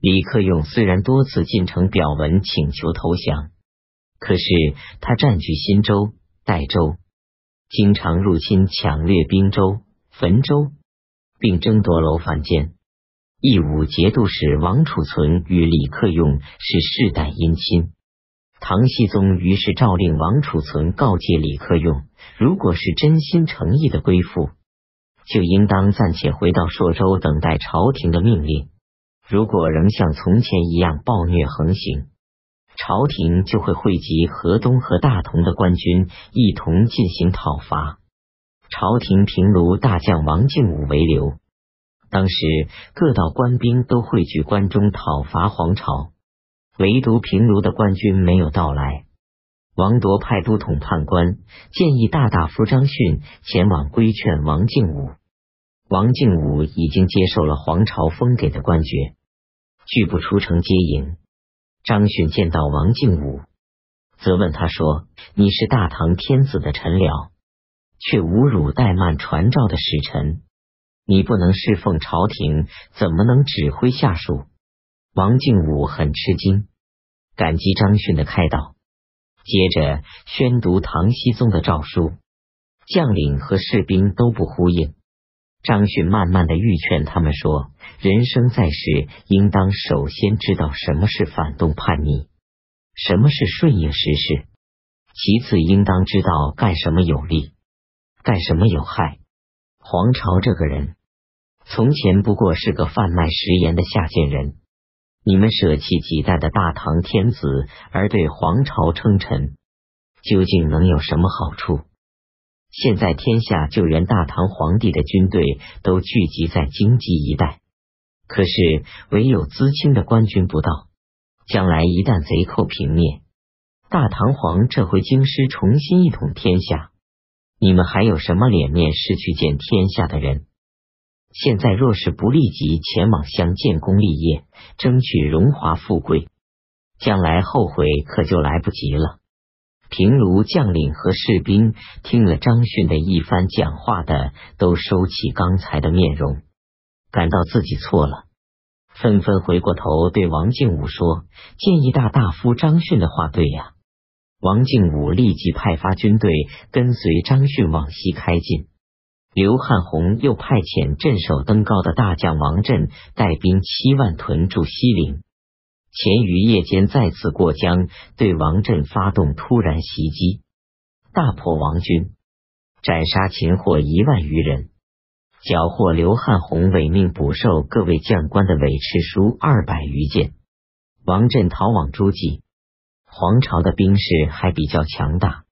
李克用虽然多次进城表文请求投降，可是他占据新州、代州，经常入侵抢掠滨州、汾州，并争夺楼烦间。义武节度使王储存与李克用是世代姻亲。唐僖宗于是诏令王储存告诫李克用：如果是真心诚意的归附，就应当暂且回到朔州等待朝廷的命令；如果仍像从前一样暴虐横行，朝廷就会汇集河东和大同的官军一同进行讨伐。朝廷平卢大将王敬武为留，当时各道官兵都汇聚关中讨伐黄巢。唯独平卢的官军没有到来。王铎派都统判官建议大大夫张逊前往规劝王敬武。王敬武已经接受了皇朝封给的官爵，拒不出城接迎。张逊见到王敬武，责问他说：“你是大唐天子的臣僚，却侮辱怠慢传召的使臣，你不能侍奉朝廷，怎么能指挥下属？”王敬武很吃惊，感激张巡的开导，接着宣读唐僖宗的诏书，将领和士兵都不呼应。张勋慢慢的欲劝他们说：人生在世，应当首先知道什么是反动叛逆，什么是顺应时势；其次，应当知道干什么有利，干什么有害。黄巢这个人，从前不过是个贩卖食盐的下贱人。你们舍弃几代的大唐天子，而对皇朝称臣，究竟能有什么好处？现在天下救援大唐皇帝的军队都聚集在京畿一带，可是唯有资清的官军不到。将来一旦贼寇平灭，大唐皇这回京师重新一统天下，你们还有什么脸面是去见天下的人？现在若是不立即前往乡建功立业，争取荣华富贵，将来后悔可就来不及了。平卢将领和士兵听了张逊的一番讲话的，都收起刚才的面容，感到自己错了，纷纷回过头对王敬武说：“建议大大夫张逊的话对呀。”王敬武立即派发军队跟随张逊往西开进。刘汉宏又派遣镇守登高的大将王振带兵七万屯驻西陵，前于夜间再次过江，对王振发动突然袭击，大破王军，斩杀擒获一万余人，缴获刘汉宏委命捕受各位将官的委敕书二百余件。王振逃往诸暨，黄巢的兵士还比较强大，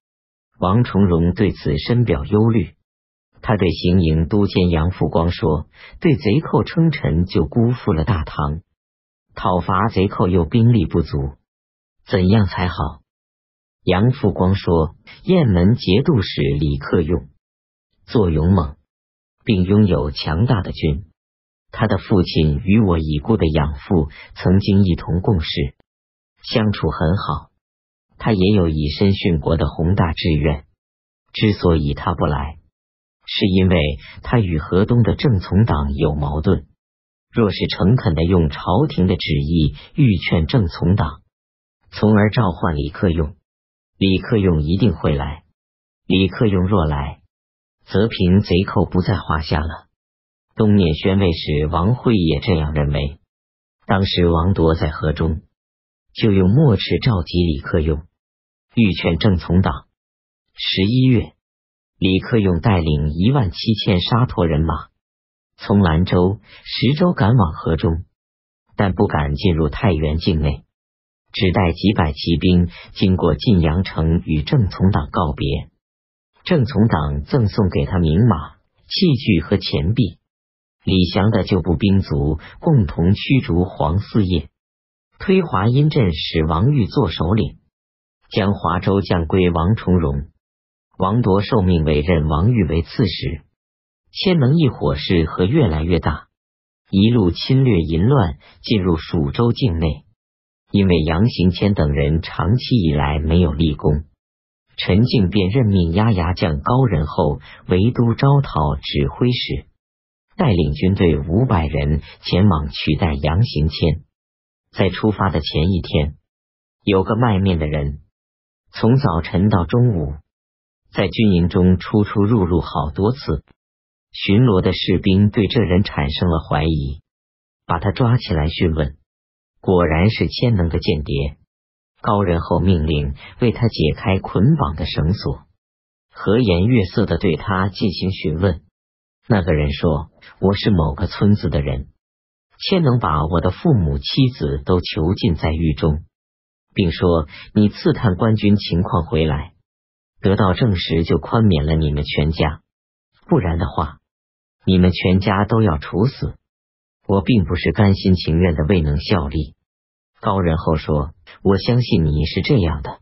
王重荣对此深表忧虑。他对行营都监杨复光说：“对贼寇称臣，就辜负了大唐；讨伐贼寇又兵力不足，怎样才好？”杨复光说：“雁门节度使李克用作勇猛，并拥有强大的军。他的父亲与我已故的养父曾经一同共事，相处很好。他也有以身殉国的宏大志愿。之所以他不来。”是因为他与河东的正从党有矛盾。若是诚恳的用朝廷的旨意欲劝正从党，从而召唤李克用，李克用一定会来。李克用若来，则平贼寇不在话下了。东面宣慰使王惠也这样认为。当时王铎在河中，就用墨敕召集李克用，欲劝正从党。十一月。李克用带领一万七千沙陀人马，从兰州、石州赶往河中，但不敢进入太原境内，只带几百骑兵经过晋阳城，与郑从党告别。郑从党赠送给他名马、器具和钱币。李祥的旧部兵卒共同驱逐黄四业，推华阴镇使王玉做首领，将华州降归王重荣。王铎受命委任王玉为刺史，千能一伙势和越来越大，一路侵略淫乱，进入蜀州境内。因为杨行谦等人长期以来没有立功，陈敬便任命压牙将高仁厚为都招讨指挥使，带领军队五百人前往取代杨行谦。在出发的前一天，有个卖面的人，从早晨到中午，在军营中出出入入好多次。巡逻的士兵对这人产生了怀疑，把他抓起来讯问。果然是千能的间谍。高仁厚命令为他解开捆绑的绳索，和颜悦色的对他进行询问。那个人说：“我是某个村子的人，千能把我的父母、妻子都囚禁在狱中，并说你刺探官军情况回来，得到证实就宽免了你们全家，不然的话，你们全家都要处死。我并不是甘心情愿的未能效力。”高仁厚说：“我相信你是这样的，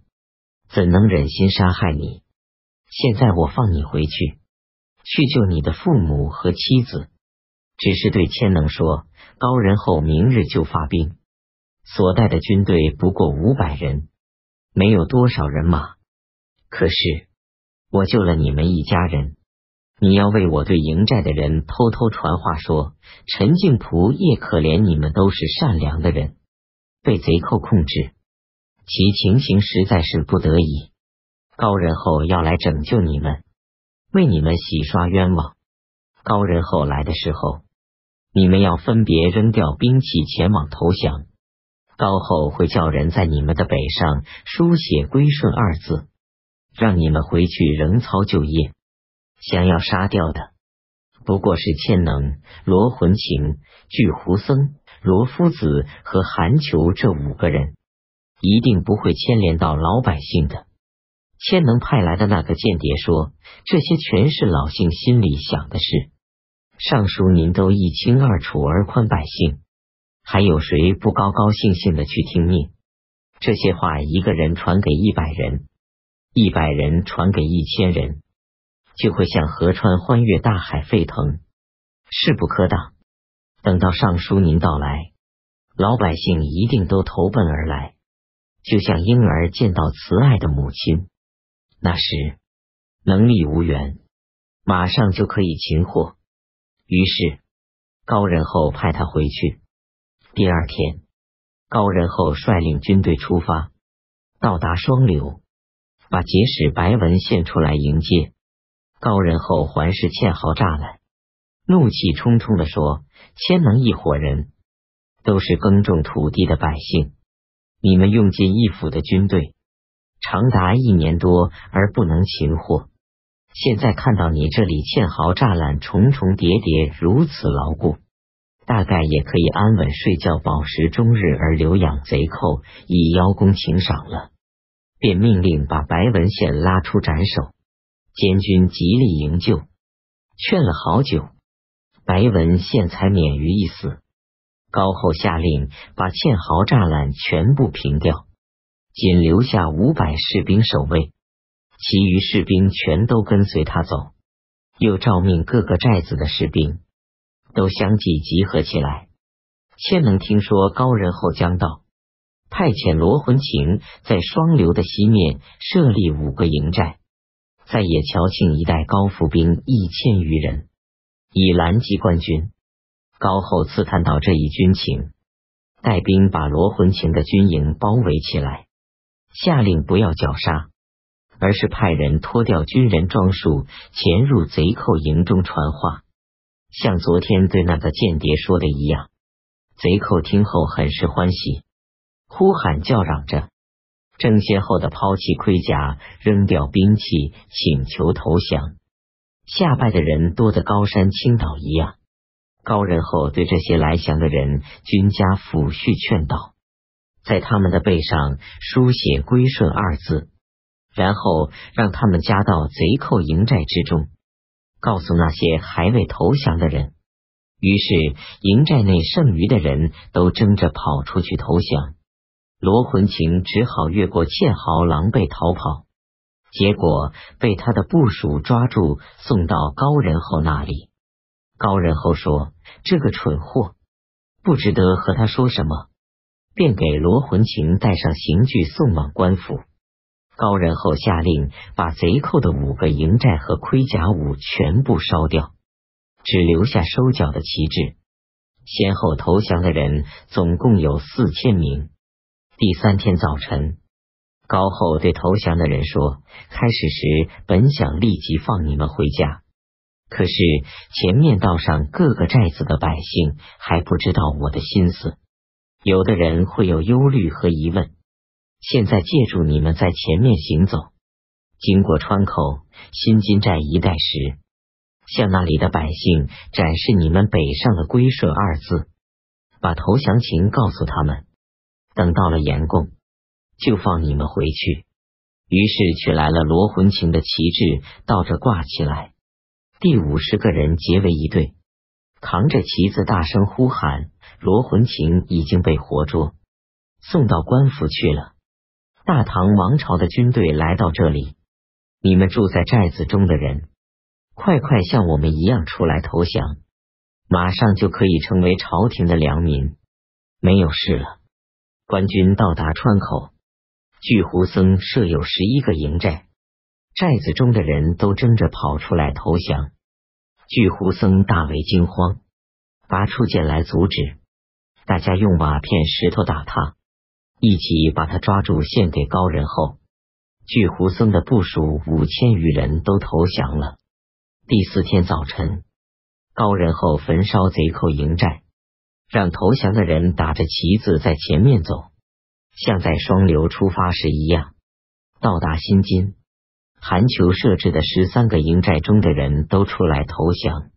怎能忍心杀害你？现在我放你回去，去救你的父母和妻子。只是对千能说，高仁厚明日就发兵，所带的军队不过五百人，没有多少人马。可是我救了你们一家人，你要为我对营寨的人偷偷传话说，陈敬仆、叶可怜你们都是善良的人。”被贼寇控制，其情形实在是不得已。高仁厚要来拯救你们，为你们洗刷冤枉。高仁厚来的时候，你们要分别扔掉兵器，前往投降。高后会叫人在你们的背上书写“归顺”二字，让你们回去仍操旧业。想要杀掉的，不过是千能、罗魂情、巨狐僧。罗夫子和韩求这五个人一定不会牵连到老百姓的。千能派来的那个间谍说，这些全是老姓心里想的事。尚书您都一清二楚而宽百姓，还有谁不高高兴兴的去听命？这些话一个人传给一百人，一百人传给一千人，就会像河川欢悦，大海沸腾，势不可挡。等到尚书您到来，老百姓一定都投奔而来，就像婴儿见到慈爱的母亲。那时能力无缘，马上就可以擒获。于是高仁厚派他回去。第二天，高仁厚率领军队出发，到达双流，把节使白文献出来迎接。高人后环视堑壕栅栏。怒气冲冲的说：“千能一伙人都是耕种土地的百姓，你们用尽一府的军队，长达一年多而不能擒获。现在看到你这里堑壕栅栏重重叠叠，如此牢固，大概也可以安稳睡觉，饱食终日而留养贼寇，以邀功请赏了。”便命令把白文宪拉出斩首。监军极力营救，劝了好久。白文宪才免于一死。高后下令把堑壕栅栏全部平掉，仅留下五百士兵守卫，其余士兵全都跟随他走。又诏命各个寨子的士兵都相继集合起来。千能听说高仁厚将到，派遣罗魂情在双流的西面设立五个营寨，在野桥庆一带高伏兵一千余人。以拦击官军，高后刺探到这一军情，带兵把罗魂情的军营包围起来，下令不要绞杀，而是派人脱掉军人装束，潜入贼寇营中传话，像昨天对那个间谍说的一样。贼寇听后很是欢喜，呼喊叫嚷着，争先后的抛弃盔甲，扔掉兵器，请求投降。下拜的人多得高山倾倒一样。高仁厚对这些来降的人均加抚恤劝导，在他们的背上书写“归顺”二字，然后让他们加到贼寇营寨之中，告诉那些还未投降的人。于是营寨内剩余的人都争着跑出去投降，罗魂情只好越过堑壕，狼狈逃跑。结果被他的部属抓住，送到高仁厚那里。高仁厚说：“这个蠢货不值得和他说什么。”便给罗魂情带上刑具，送往官府。高仁厚下令把贼寇的五个营寨和盔甲武全部烧掉，只留下收缴的旗帜。先后投降的人总共有四千名。第三天早晨，高后对投降的人说：“开始时本想立即放你们回家，可是前面道上各个寨子的百姓还不知道我的心思，有的人会有忧虑和疑问。现在借助你们在前面行走，经过川口新金寨一带时。”向那里的百姓展示你们北上的归顺二字，把投降情告诉他们。等到了严贡，就放你们回去。于是取来了罗魂琴的旗帜，倒着挂起来。第五十个人结为一队，扛着旗子，大声呼喊：“罗魂琴已经被活捉，送到官府去了。”大唐王朝的军队来到这里，你们住在寨子中的人。快快像我们一样出来投降，马上就可以成为朝廷的良民，没有事了。官军到达川口，巨狐僧设有十一个营寨，寨子中的人都争着跑出来投降。巨狐僧大为惊慌，拔出剑来阻止，大家用瓦片、石头打他，一起把他抓住献给高人后，巨狐僧的部属五千余人都投降了。第四天早晨，高仁厚焚烧贼寇营寨，让投降的人打着旗子在前面走，像在双流出发时一样。到达新津，韩球设置的十三个营寨中的人都出来投降，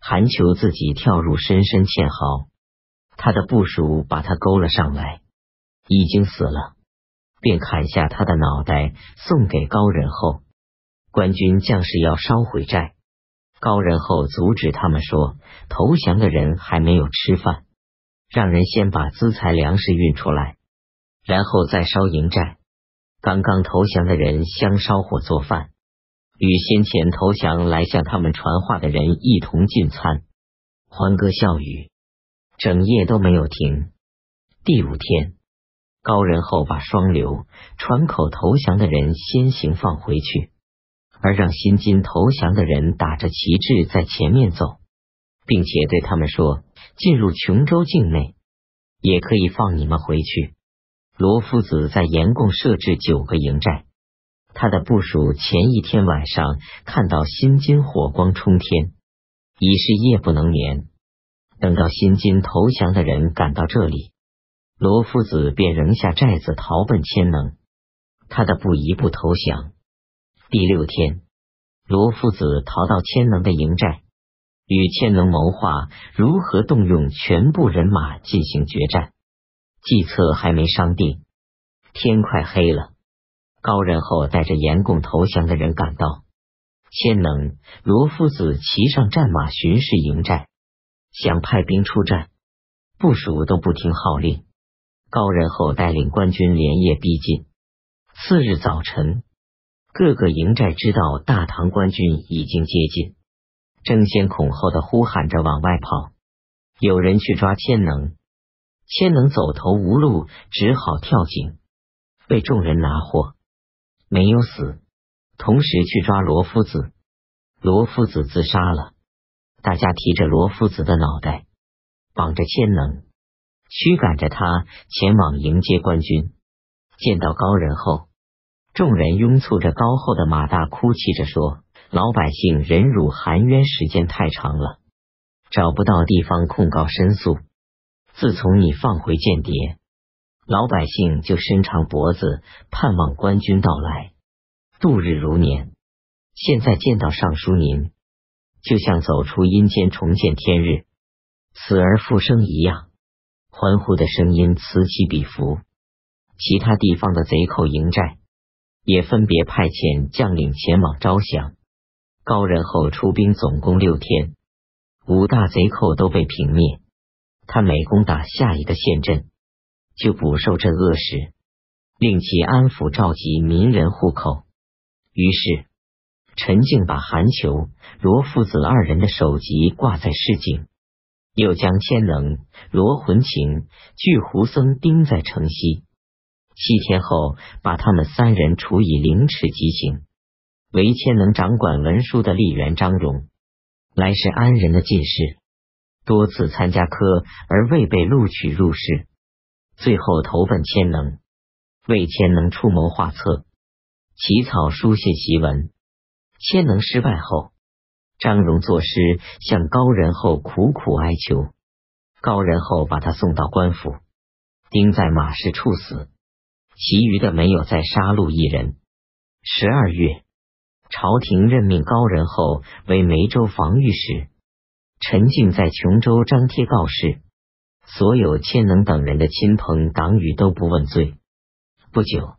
韩球自己跳入深深堑壕，他的部属把他勾了上来，已经死了，便砍下他的脑袋送给高人后。官军将士要烧毁寨。高仁厚阻止他们说：“投降的人还没有吃饭，让人先把资财粮食运出来，然后再烧营寨。刚刚投降的人先烧火做饭，与先前投降来向他们传话的人一同进餐，欢歌笑语，整夜都没有停。第五天，高仁厚把双流、川口投降的人先行放回去。”而让新金投降的人打着旗帜在前面走，并且对他们说：“进入琼州境内，也可以放你们回去。”罗夫子在盐贡设置九个营寨，他的部署前一天晚上看到新金火光冲天，已是夜不能眠。等到新金投降的人赶到这里，罗夫子便扔下寨子逃奔千能，他的部一步投降。第六天，罗夫子逃到千能的营寨，与千能谋划如何动用全部人马进行决战。计策还没商定，天快黑了。高仁厚带着严贡投降的人赶到千能，罗夫子骑上战马巡视营寨，想派兵出战，部署都不听号令。高仁厚带领官军连夜逼近。次日早晨。各个营寨知道大唐官军已经接近，争先恐后的呼喊着往外跑。有人去抓千能，千能走投无路，只好跳井，被众人拿获，没有死。同时去抓罗夫子，罗夫子自杀了。大家提着罗夫子的脑袋，绑着千能，驱赶着他前往迎接官军。见到高人后。众人拥簇着高厚的马大，哭泣着说：“老百姓忍辱含冤时间太长了，找不到地方控告申诉。自从你放回间谍，老百姓就伸长脖子盼望官军到来，度日如年。现在见到尚书您，就像走出阴间重见天日，死而复生一样。”欢呼的声音此起彼伏。其他地方的贼寇营寨。也分别派遣将领前往招降。高仁厚出兵，总共六天，五大贼寇都被平灭。他每攻打下一个县镇，就捕受这恶食，令其安抚召集民人户口。于是陈静把韩球、罗父子二人的首级挂在市井，又将千能、罗魂情、巨狐僧钉在城西。七天后，把他们三人处以凌迟极刑。韦谦能掌管文书的吏员张荣，来是安人的进士，多次参加科而未被录取入仕，最后投奔千能，为千能出谋划策，起草书信檄文。千能失败后，张荣作诗向高仁厚苦苦哀求，高仁厚把他送到官府，钉在马市处死。其余的没有再杀戮一人。十二月，朝廷任命高仁厚为梅州防御使。陈静在琼州张贴告示，所有千能等人的亲朋党羽都不问罪。不久，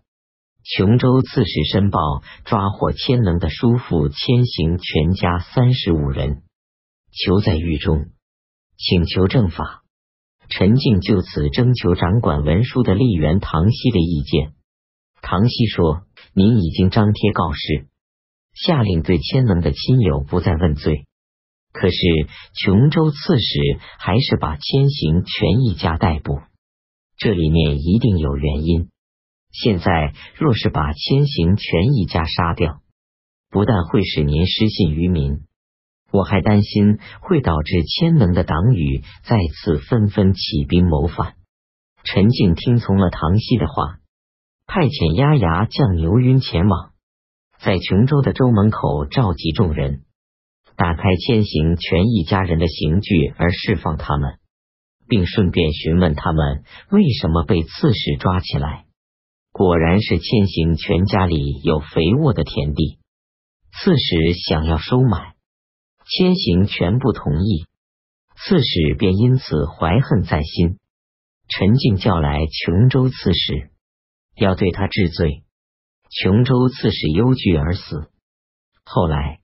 琼州刺史申报抓获千能的叔父千行全家三十五人，囚在狱中，请求正法。陈静就此征求掌管文书的吏员唐熙的意见。唐熙说：“您已经张贴告示，下令对千能的亲友不再问罪。可是琼州刺史还是把千行全一家逮捕，这里面一定有原因。现在若是把千行全一家杀掉，不但会使您失信于民。”我还担心会导致千能的党羽再次纷纷起兵谋反。陈静听从了唐熙的话，派遣押牙将牛云前往，在琼州的州门口召集众人，打开千行全一家人的刑具而释放他们，并顺便询问他们为什么被刺史抓起来。果然是千行全家里有肥沃的田地，刺史想要收买。千行全部同意，刺史便因此怀恨在心。陈静叫来琼州刺史，要对他治罪。琼州刺史忧惧而死。后来，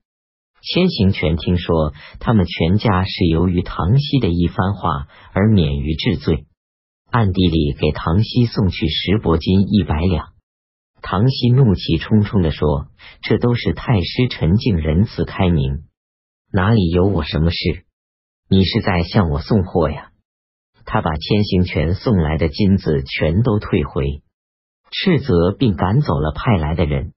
千行全听说他们全家是由于唐熙的一番话而免于治罪，暗地里给唐熙送去十帛金一百两。唐熙怒气冲冲的说：“这都是太师陈静仁慈开明。”哪里有我什么事？你是在向我送货呀？他把千行泉送来的金子全都退回，斥责并赶走了派来的人。